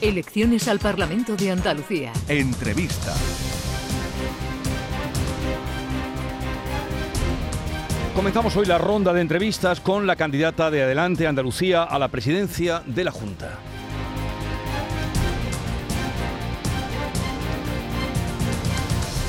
Elecciones al Parlamento de Andalucía. Entrevista. Comenzamos hoy la ronda de entrevistas con la candidata de Adelante Andalucía a la presidencia de la Junta.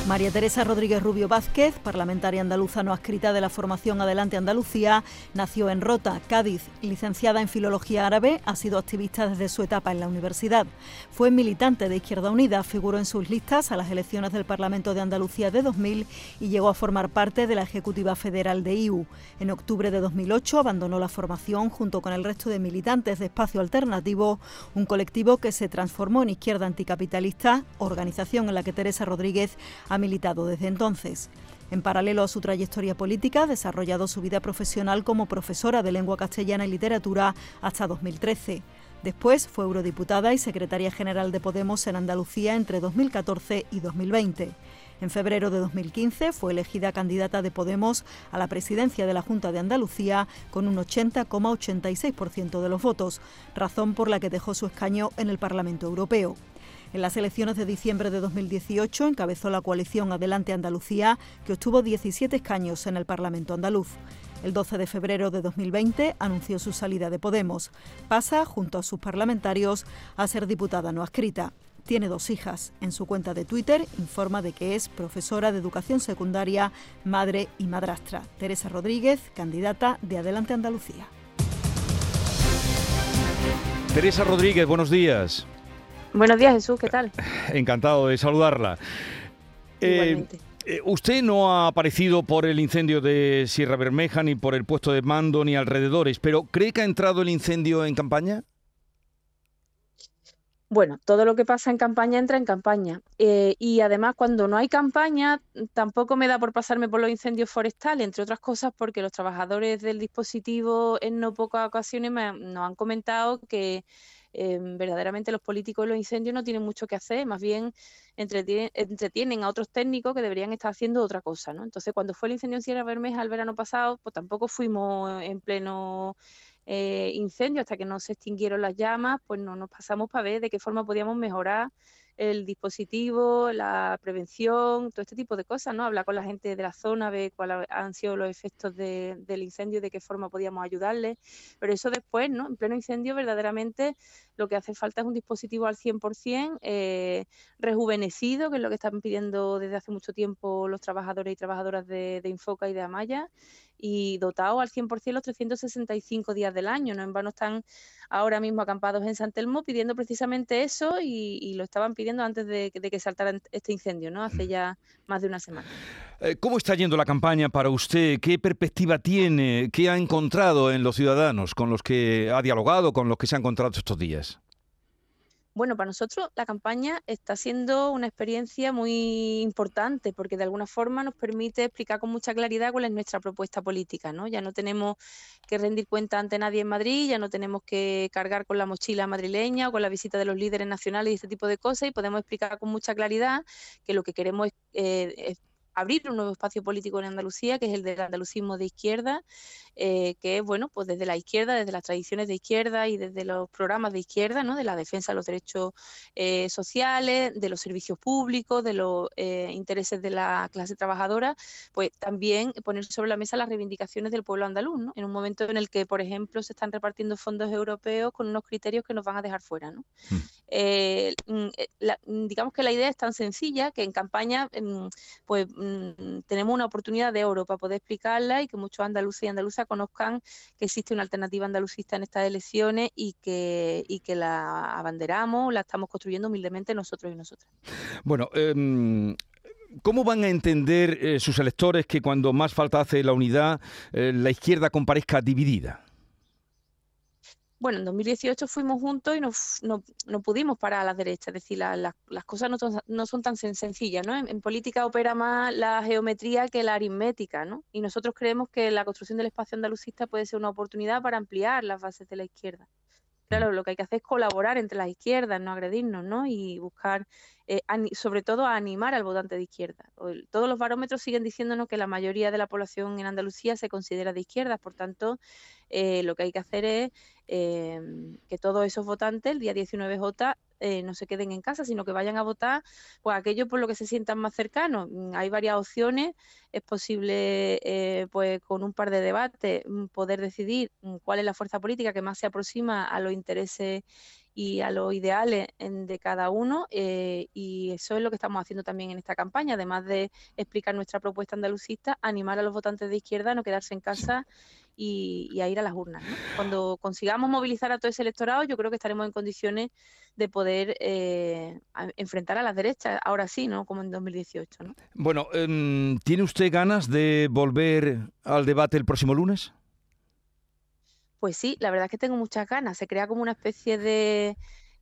María Teresa Rodríguez Rubio Vázquez, parlamentaria andaluza no adscrita de la formación Adelante Andalucía, nació en Rota, Cádiz, licenciada en Filología Árabe, ha sido activista desde su etapa en la universidad. Fue militante de Izquierda Unida, figuró en sus listas a las elecciones del Parlamento de Andalucía de 2000 y llegó a formar parte de la Ejecutiva Federal de IU. En octubre de 2008 abandonó la formación junto con el resto de militantes de Espacio Alternativo, un colectivo que se transformó en Izquierda Anticapitalista, organización en la que Teresa Rodríguez ha militado desde entonces. En paralelo a su trayectoria política, ha desarrollado su vida profesional como profesora de lengua castellana y literatura hasta 2013. Después fue eurodiputada y secretaria general de Podemos en Andalucía entre 2014 y 2020. En febrero de 2015 fue elegida candidata de Podemos a la presidencia de la Junta de Andalucía con un 80,86% de los votos, razón por la que dejó su escaño en el Parlamento Europeo. En las elecciones de diciembre de 2018 encabezó la coalición Adelante Andalucía, que obtuvo 17 escaños en el Parlamento andaluz. El 12 de febrero de 2020 anunció su salida de Podemos. Pasa, junto a sus parlamentarios, a ser diputada no adscrita. Tiene dos hijas. En su cuenta de Twitter informa de que es profesora de educación secundaria, madre y madrastra. Teresa Rodríguez, candidata de Adelante Andalucía. Teresa Rodríguez, buenos días. Buenos días, Jesús, ¿qué tal? Encantado de saludarla. Eh, eh, usted no ha aparecido por el incendio de Sierra Bermeja, ni por el puesto de mando, ni alrededores, pero ¿cree que ha entrado el incendio en campaña? Bueno, todo lo que pasa en campaña entra en campaña. Eh, y además, cuando no hay campaña, tampoco me da por pasarme por los incendios forestales, entre otras cosas porque los trabajadores del dispositivo en no pocas ocasiones me, nos han comentado que Em, verdaderamente los políticos en los incendios no tienen mucho que hacer, más bien entretienen, a otros técnicos que deberían estar haciendo otra cosa, ¿no? Entonces, cuando fue el incendio en Sierra Bermeja el verano pasado, pues tampoco fuimos en pleno eh, incendio hasta que no se extinguieron las llamas, pues no nos pasamos para ver de qué forma podíamos mejorar el dispositivo, la prevención, todo este tipo de cosas, ¿no? Hablar con la gente de la zona, ver cuáles han sido los efectos del incendio de qué forma podíamos ayudarles. Pero eso después, ¿no? En pleno incendio, verdaderamente lo que hace falta es un dispositivo al 100% eh, rejuvenecido, que es lo que están pidiendo desde hace mucho tiempo los trabajadores y trabajadoras de, Infoca y de Amaya, y dotado al 100% los 365 días del año. No en vano están ahora mismo acampados en San Telmo pidiendo precisamente eso y, lo estaban pidiendo antes de, que saltara este incendio, ¿no? Hace ya más de una semana. Eh, ¿Cómo está yendo la campaña para usted? ¿Qué perspectiva tiene? ¿Qué ha encontrado en los ciudadanos con los que ha dialogado, con los que se ha encontrado estos días? Bueno, para nosotros la campaña está siendo una experiencia muy importante porque de alguna forma nos permite explicar con mucha claridad cuál es nuestra propuesta política, ¿no? Ya no tenemos que rendir cuenta ante nadie en Madrid, ya no tenemos que cargar con la mochila madrileña o con la visita de los líderes nacionales y este tipo de cosas y podemos explicar con mucha claridad que lo que queremos es, eh, abrir un nuevo espacio político en Andalucía, que es el del andalucismo de izquierda, eh, que es, bueno, pues desde la izquierda, desde las tradiciones de izquierda y desde los programas de izquierda, ¿no? De la defensa de los derechos eh, sociales, de los servicios públicos, de los eh, intereses de la clase trabajadora, pues también poner sobre la mesa las reivindicaciones del pueblo andaluz, ¿no? En un momento en el que, por ejemplo, se están repartiendo fondos europeos con unos criterios que nos van a dejar fuera, ¿no? Hmm. Mm, mm, digamos que la idea es tan sencilla que en campaña, mm, pues tenemos una oportunidad de oro para poder explicarla y que muchos andaluces y andaluzas conozcan que existe una alternativa andalucista en estas elecciones y que, y que la abanderamos, la estamos construyendo humildemente nosotros y nosotras. Bueno, em, ¿Cómo van a entender eh, sus electores que cuando más falta hace la unidad, eh, la izquierda comparezca dividida? Bueno, en 2018 fuimos juntos y no, no, pudimos parar a la derecha, es decir, las cosas no, son tan sencillas, ¿no? En, política opera más la geometría que la aritmética, ¿no? Y nosotros creemos que la construcción del espacio andalucista puede ser una oportunidad para ampliar las bases de la izquierda. Claro, lo que hay que hacer es colaborar entre las izquierdas, no agredirnos, ¿no? Y buscar, eh, sobre todo, animar al votante de izquierda. Todos los barómetros siguen diciéndonos que la mayoría de la población en Andalucía se considera de izquierda, por tanto, eh, lo que hay que hacer es em, que todos esos votantes, el día 19J, eh, no se queden en casa, sino que vayan a votar pues aquello por lo que se sientan más cercanos. Mm, hay varias opciones, es posible eh, pues con un par de debates mm, poder decidir mm, cuál es la fuerza política que más se aproxima a los intereses y a los ideales de cada uno eh, y eso es lo que estamos haciendo también en esta campaña, además de explicar nuestra propuesta andalucista, animar a los votantes de izquierda a no quedarse en casa y, a ir a las urnas. Cuando consigamos movilizar a todo ese electorado, yo creo que estaremos en condiciones de poder eh, enfrentar a las derechas, ahora sí, ¿no? Como en 2018. ¿no? Bueno, em, ¿tiene usted ganas de volver al debate el próximo lunes? Pues sí, la verdad es que tengo muchas ganas. Se crea como una especie de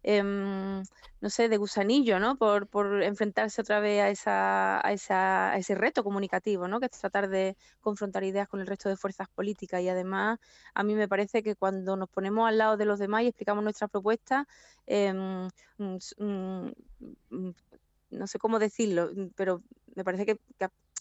Em, no sé, de gusanillo, ¿no? Por, por enfrentarse otra vez a, esa, a, esa, a ese reto comunicativo, ¿no? Que es tratar de confrontar ideas con el resto de fuerzas políticas. Y además, a mí me parece que cuando nos ponemos al lado de los demás y explicamos nuestras propuestas, em, mm, mm, mm, no sé cómo decirlo, pero me parece que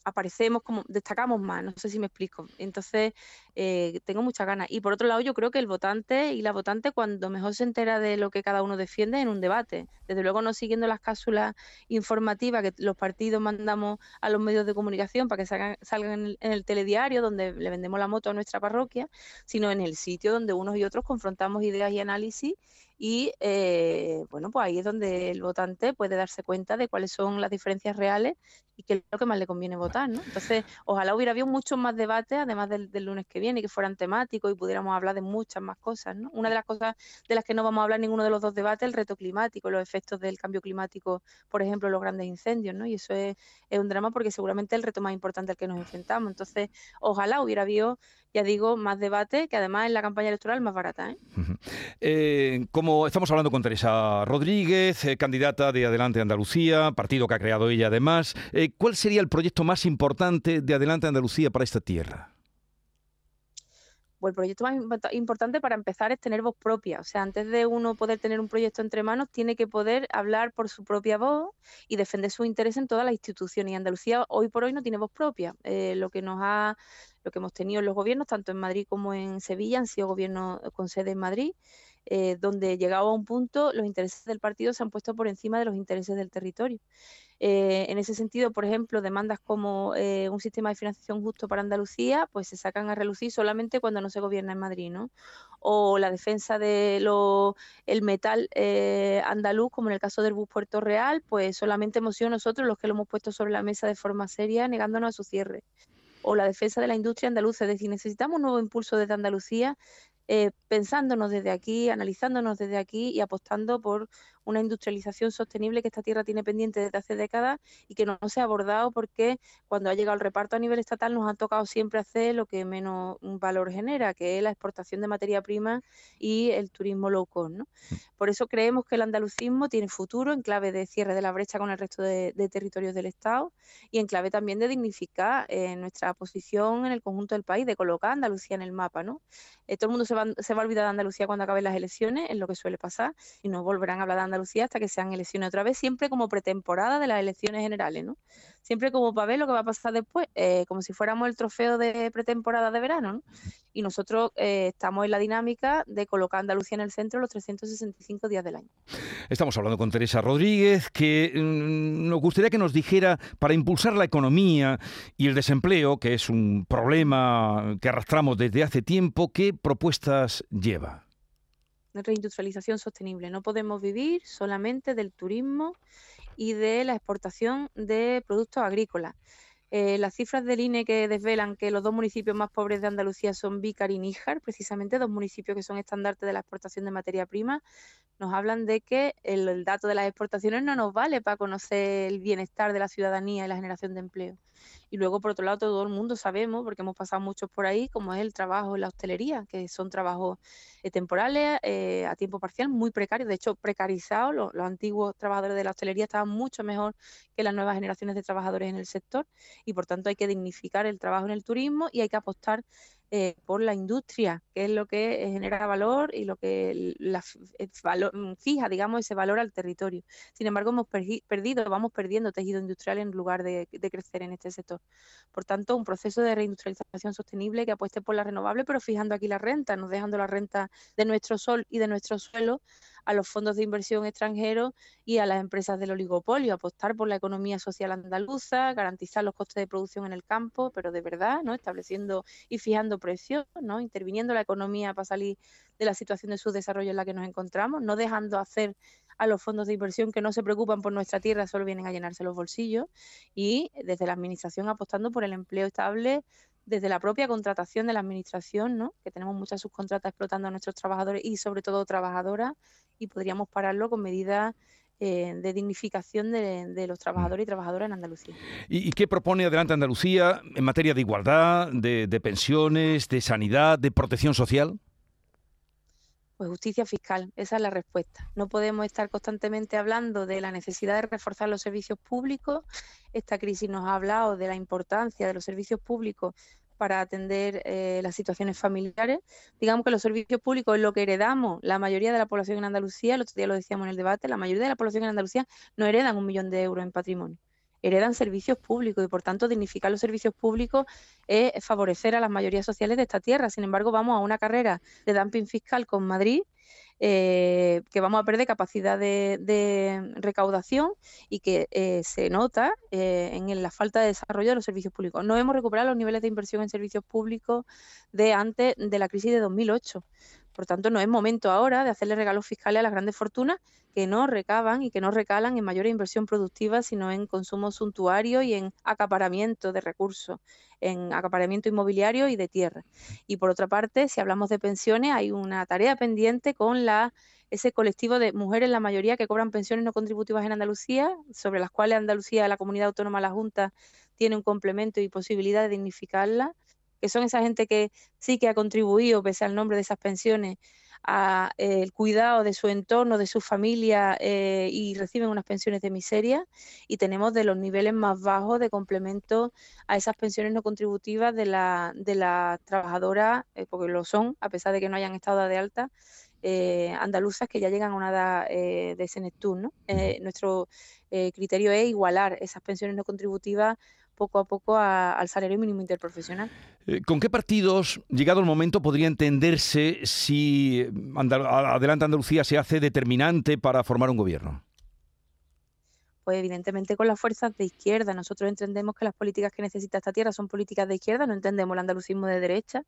aparecemos como, destacamos más, no sé si me explico. Entonces, eh, tengo muchas ganas. Y por otro lado, yo creo que el votante y la votante cuando mejor se entera de lo que cada uno defiende en un debate. Desde luego no siguiendo las cápsulas informativas que los partidos mandamos a los medios de comunicación para que salgan, salgan en, el, telediario donde le vendemos la moto a nuestra parroquia, sino en el sitio donde unos y otros confrontamos ideas y análisis y eh, bueno, pues ahí es donde el votante puede darse cuenta de cuáles son las diferencias reales y qué es lo que más le conviene votar, ¿no? Entonces, ojalá hubiera habido muchos más debates, además del, lunes que viene, y que fueran temáticos y pudiéramos hablar de muchas más cosas, ¿no? Una de las cosas de las que no vamos a hablar en ninguno de los dos debates, el reto climático, los efectos del cambio climático, por ejemplo, los grandes incendios, ¿no? Y eso es, es un drama porque seguramente es el reto más importante al que nos enfrentamos. Entonces, ojalá hubiera habido ya digo, más debate, que además es la campaña electoral más barata. ¿eh? Eh, estamos hablando con Teresa Rodríguez, eh, candidata de Adelante Andalucía, partido que ha creado ella además, ¿cuál sería el proyecto más importante de Adelante Andalucía para esta tierra? Pues el proyecto más importante para empezar es tener voz propia. O sea, antes de uno poder tener un proyecto entre manos, tiene que poder hablar por su propia voz y defender su interés en todas las instituciones. Y Andalucía hoy por hoy no tiene voz propia. lo que nos ha lo que hemos tenido en los gobiernos, tanto en Madrid como en Sevilla, han sido gobiernos con sede en Madrid, eh, donde llegado a un punto los intereses del partido se han puesto por encima de los intereses del territorio. Eh, en ese sentido, por ejemplo, demandas como eh, un sistema de financiación justo para Andalucía, pues se sacan a relucir solamente cuando no se gobierna en Madrid, ¿no? O la defensa de el metal andaluz, como en el caso del bus Puerto Real, pues solamente hemos sido nosotros los que lo hemos puesto sobre la mesa de forma seria, negándonos a su cierre o la defensa de la industria andaluza. Es decir, necesitamos un nuevo impulso desde Andalucía, eh, pensándonos desde aquí, analizándonos desde aquí y apostando por una industrialización sostenible que esta tierra tiene pendiente desde hace décadas y que no, se ha abordado porque cuando ha llegado el reparto a nivel estatal nos ha tocado siempre hacer lo que menos valor genera, que es la exportación de materia prima y el turismo low cost. ¿no? Mm. Por eso creemos que el andalucismo tiene futuro en clave de cierre de la brecha con el resto de, territorios del Estado y en clave también de dignificar eh, nuestra posición en el conjunto del país, de colocar a Andalucía en el mapa. ¿no? Eh, todo el mundo se se va a olvidar de Andalucía cuando acaben las elecciones, es lo que suele pasar, y no volverán a hablar de Andalucía hasta que sean elecciones otra vez, siempre como pretemporada de las elecciones generales, ¿no? Siempre como para ver lo que va a pasar después, eh, como si fuéramos el trofeo de pretemporada de verano, ¿no? Y nosotros eh, estamos en la dinámica de colocar a Andalucía en el centro los 365 días del año. Estamos hablando con Teresa Rodríguez, que mm, nos gustaría que nos dijera, para impulsar la economía y el desempleo, que es un problema que arrastramos desde hace tiempo, ¿qué lleva? reindustrialización sostenible. No podemos vivir solamente del turismo y de la exportación de productos agrícolas. Eh, las cifras del INE que desvelan que los dos municipios más pobres de Andalucía son Vícar y Níjar, precisamente dos municipios que son estandartes de la exportación de materia prima, nos hablan de que el, dato de las exportaciones no nos vale para conocer el bienestar de la ciudadanía y la generación de empleo. Y luego, por otro lado, todo el mundo sabemos, porque hemos pasado muchos por ahí, como es el trabajo en la hostelería, que son trabajos eh, temporales, eh, a tiempo parcial, muy precarios. De hecho, precarizados, los, los antiguos trabajadores de la hostelería estaban mucho mejor que las nuevas generaciones de trabajadores en el sector y por tanto hay que dignificar el trabajo en el turismo y hay que apostar eh, por la industria, que es lo que eh, genera valor y lo que la, mm, fija, digamos, ese valor al territorio. Sin embargo, hemos perdido, vamos perdiendo tejido industrial en lugar de, crecer en este sector. Por tanto, un proceso de reindustrialización sostenible que apueste por la renovable, pero fijando aquí la renta, no dejando la renta de nuestro sol y de nuestro suelo a los fondos de inversión extranjeros y a las empresas del oligopolio, apostar por la economía social andaluza, garantizar los costes de producción en el campo, pero de verdad, ¿no? Estableciendo y fijando precios, ¿no? Interviniendo la economía para salir de la situación de subdesarrollo en la que nos encontramos, no dejando hacer a los fondos de inversión que no se preocupan por nuestra tierra, solo vienen a llenarse los bolsillos y desde la administración apostando por el empleo estable desde la propia contratación de la administración, ¿no? que tenemos muchas subcontratas explotando a nuestros trabajadores y sobre todo trabajadoras, y podríamos pararlo con medidas eh, de dignificación de, los trabajadores y trabajadoras en Andalucía. ¿Y, qué propone Adelante Andalucía en materia de igualdad, de pensiones, de sanidad, de protección social? Pues justicia fiscal, esa es la respuesta. No podemos estar constantemente hablando de la necesidad de reforzar los servicios públicos. Esta crisis nos ha hablado de la importancia de los servicios públicos para atender eh, las situaciones familiares. Digamos que los servicios públicos es lo que heredamos la mayoría de la población en Andalucía, el otro día lo decíamos en el debate, la mayoría de la población en Andalucía no heredan un millón de euros en patrimonio heredan servicios públicos y por tanto dignificar los servicios públicos es favorecer a las mayorías sociales de esta tierra. Sin embargo, vamos a una carrera de dumping fiscal con Madrid eh, que vamos a perder capacidad de, recaudación y que eh, se nota eh, en la falta de desarrollo de los servicios públicos. No hemos recuperado los niveles de inversión en servicios públicos de antes de la crisis de 2008. Por tanto, no es momento ahora de hacerle regalos fiscales a las grandes fortunas que no recaban y que no recalan en mayor inversión productiva, sino en consumo suntuario y en acaparamiento de recursos, en acaparamiento inmobiliario y de tierra. Y por otra parte, si hablamos de pensiones, hay una tarea pendiente con la ese colectivo de mujeres, la mayoría que cobran pensiones no contributivas en Andalucía, sobre las cuales Andalucía, la comunidad autónoma, la Junta, tiene un complemento y posibilidad de dignificarla que son esa gente que sí que ha contribuido, pese al nombre de esas pensiones, a eh, el cuidado de su entorno, de su familia eh, y reciben unas pensiones de miseria y tenemos de los niveles más bajos de complemento a esas pensiones no contributivas de la, de las trabajadoras, eh, porque lo son, a pesar de que no hayan estado de alta, andaluzas que ya llegan a una edad de senectud. ¿no? nuestro criterio es igualar esas pensiones no contributivas poco a poco al salario mínimo interprofesional. Eh, ¿Con qué partidos, llegado el momento, podría entenderse si Adelante Andalucía se hace determinante para formar un gobierno? Pues evidentemente con las fuerzas de izquierda. Nosotros entendemos que las políticas que necesita esta tierra son políticas de izquierda, no entendemos el andalucismo de derecha.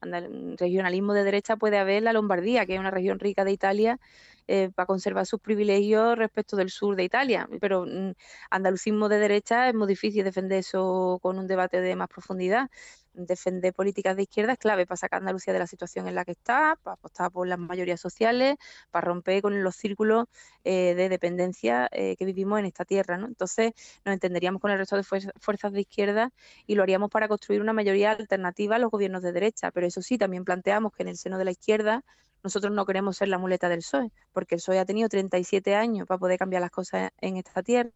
regionalismo de derecha puede haber la Lombardía, que es una región rica de Italia, eh, para conservar sus privilegios respecto del sur de Italia. Pero mm, andalucismo de derecha es muy difícil defender eso con un debate de más profundidad defender políticas de izquierda es clave para sacar a Andalucía de la situación en la que está, para apostar por las mayorías sociales, para romper con los círculos eh, de dependencia eh, que vivimos en esta tierra. ¿no? Entonces nos entenderíamos con el resto de fuerzas de izquierda y lo haríamos para construir una mayoría alternativa a los gobiernos de derecha. Pero eso sí, también planteamos que en el seno de la izquierda nosotros no queremos ser la muleta del PSOE, porque el PSOE ha tenido 37 años para poder cambiar las cosas en esta tierra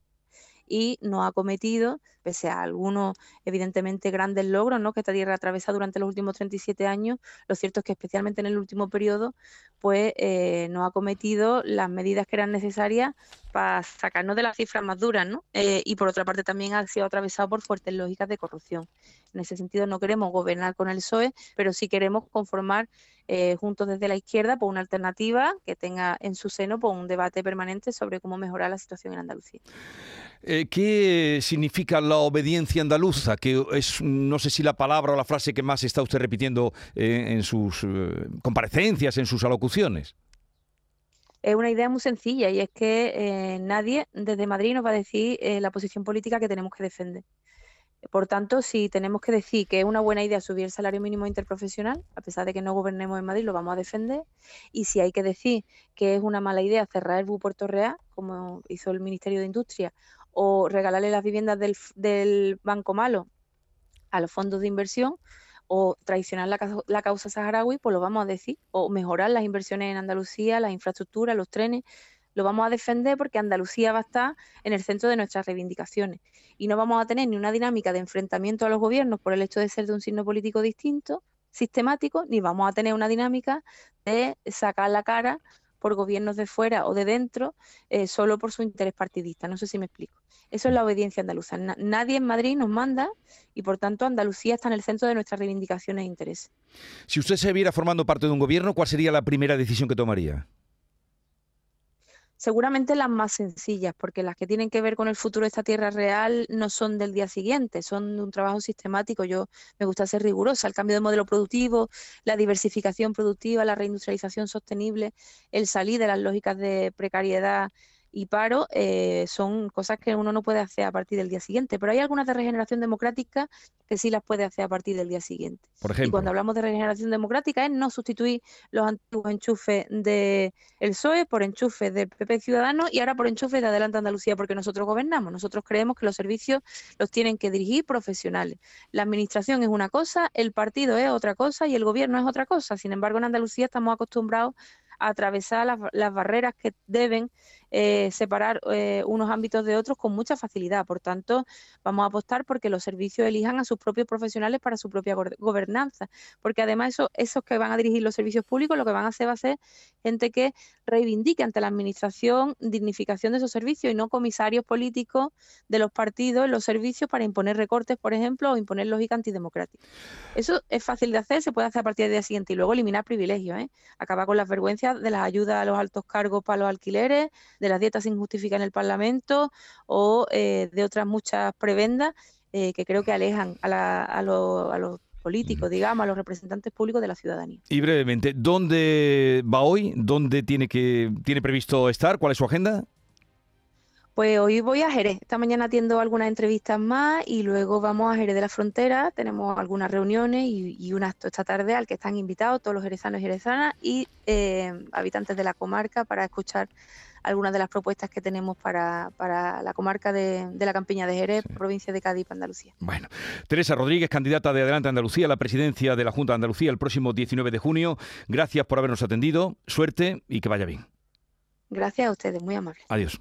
y no ha cometido, pese a algunos evidentemente grandes logros ¿no? que esta tierra atravesado durante los últimos 37 años, lo cierto es que especialmente en el último periodo, pues eh, no ha cometido las medidas que eran necesarias para sacarnos de las cifras más duras, ¿no? Eh, y por otra parte también ha sido atravesado por fuertes lógicas de corrupción. En ese sentido no queremos gobernar con el PSOE, pero sí queremos conformar eh, juntos desde la izquierda por una alternativa que tenga en su seno por un debate permanente sobre cómo mejorar la situación en Andalucía. Eh, ¿Qué significa la obediencia andaluza? Que es, no sé si la palabra o la frase que más está usted repitiendo eh, en sus comparecencias, en sus alocuciones. Es una idea muy sencilla y es que nadie desde Madrid nos va a decir la posición política que tenemos que defender. Por tanto, si tenemos que decir que es una buena idea subir el salario mínimo interprofesional, a pesar de que no gobernemos en Madrid, lo vamos a defender. Y si hay que decir que es una mala idea cerrar el BU Puerto Real, como hizo el Ministerio de Industria, o regalarle las viviendas del, Banco Malo a los fondos de inversión, o traicionar la, la, causa saharaui, pues lo vamos a decir, o mejorar las inversiones en Andalucía, las infraestructuras, los trenes, lo vamos a defender porque Andalucía va a estar en el centro de nuestras reivindicaciones y no vamos a tener ni una dinámica de enfrentamiento a los gobiernos por el hecho de ser de un signo político distinto, sistemático, ni vamos a tener una dinámica de sacar la cara por gobiernos de fuera o de dentro eh, solo por su interés partidista. No sé si me explico. Eso es la obediencia andaluza. nadie en Madrid nos manda y por tanto Andalucía está en el centro de nuestras reivindicaciones e intereses. Si usted se viera formando parte de un gobierno, ¿cuál sería la primera decisión que tomaría? Seguramente las más sencillas, porque las que tienen que ver con el futuro de esta tierra real no son del día siguiente, son de un trabajo sistemático. Yo me gusta ser rigurosa, el cambio de modelo productivo, la diversificación productiva, la reindustrialización sostenible, el salir de las lógicas de precariedad y paro eh, son cosas que uno no puede hacer a partir del día siguiente, pero hay algunas de regeneración democrática que sí las puede hacer a partir del día siguiente. Por ejemplo. Y cuando hablamos de regeneración democrática es no sustituir los antiguos enchufes del el PSOE por enchufes del PP Ciudadano y ahora por enchufes de Adelante Andalucía, porque nosotros gobernamos. Nosotros creemos que los servicios los tienen que dirigir profesionales. La administración es una cosa, el partido es otra cosa y el gobierno es otra cosa. Sin embargo, en Andalucía estamos acostumbrados a atravesar las, las barreras que deben eh, separar eh, unos ámbitos de otros con mucha facilidad. Por tanto, vamos a apostar porque los servicios elijan a sus propios profesionales para su propia gobernanza, porque además eso, esos que van a dirigir los servicios públicos lo que van a hacer va a ser gente que reivindique ante la administración dignificación de esos servicios y no comisarios políticos de los partidos en los servicios para imponer recortes, por ejemplo, o imponer lógica antidemocrática. Eso es fácil de hacer, se puede hacer a partir del día siguiente y luego eliminar privilegios, ¿eh? acabar con las vergüenzas de las ayudas a los altos cargos para los alquileres, de las dietas injustificadas en el Parlamento o eh, de otras muchas prebendas eh, que creo que alejan a, a, los políticos, digamos, a los representantes públicos de la ciudadanía. Y brevemente, ¿dónde va hoy? ¿Dónde tiene que tiene previsto estar? ¿Cuál es su agenda? Pues hoy voy a Jerez. Esta mañana atiendo algunas entrevistas más y luego vamos a Jerez de la Frontera. Tenemos algunas reuniones y, un acto esta tarde al que están invitados todos los jerezanos y jerezanas y eh, habitantes de la comarca para escuchar algunas de las propuestas que tenemos para, la comarca de, la Campiña de Jerez, provincia de Cádiz, Andalucía. Bueno, Teresa Rodríguez, candidata de Adelante Andalucía a la presidencia de la Junta de Andalucía el próximo 19 de junio. Gracias por habernos atendido. Suerte y que vaya bien. Gracias a ustedes, muy amables. Adiós.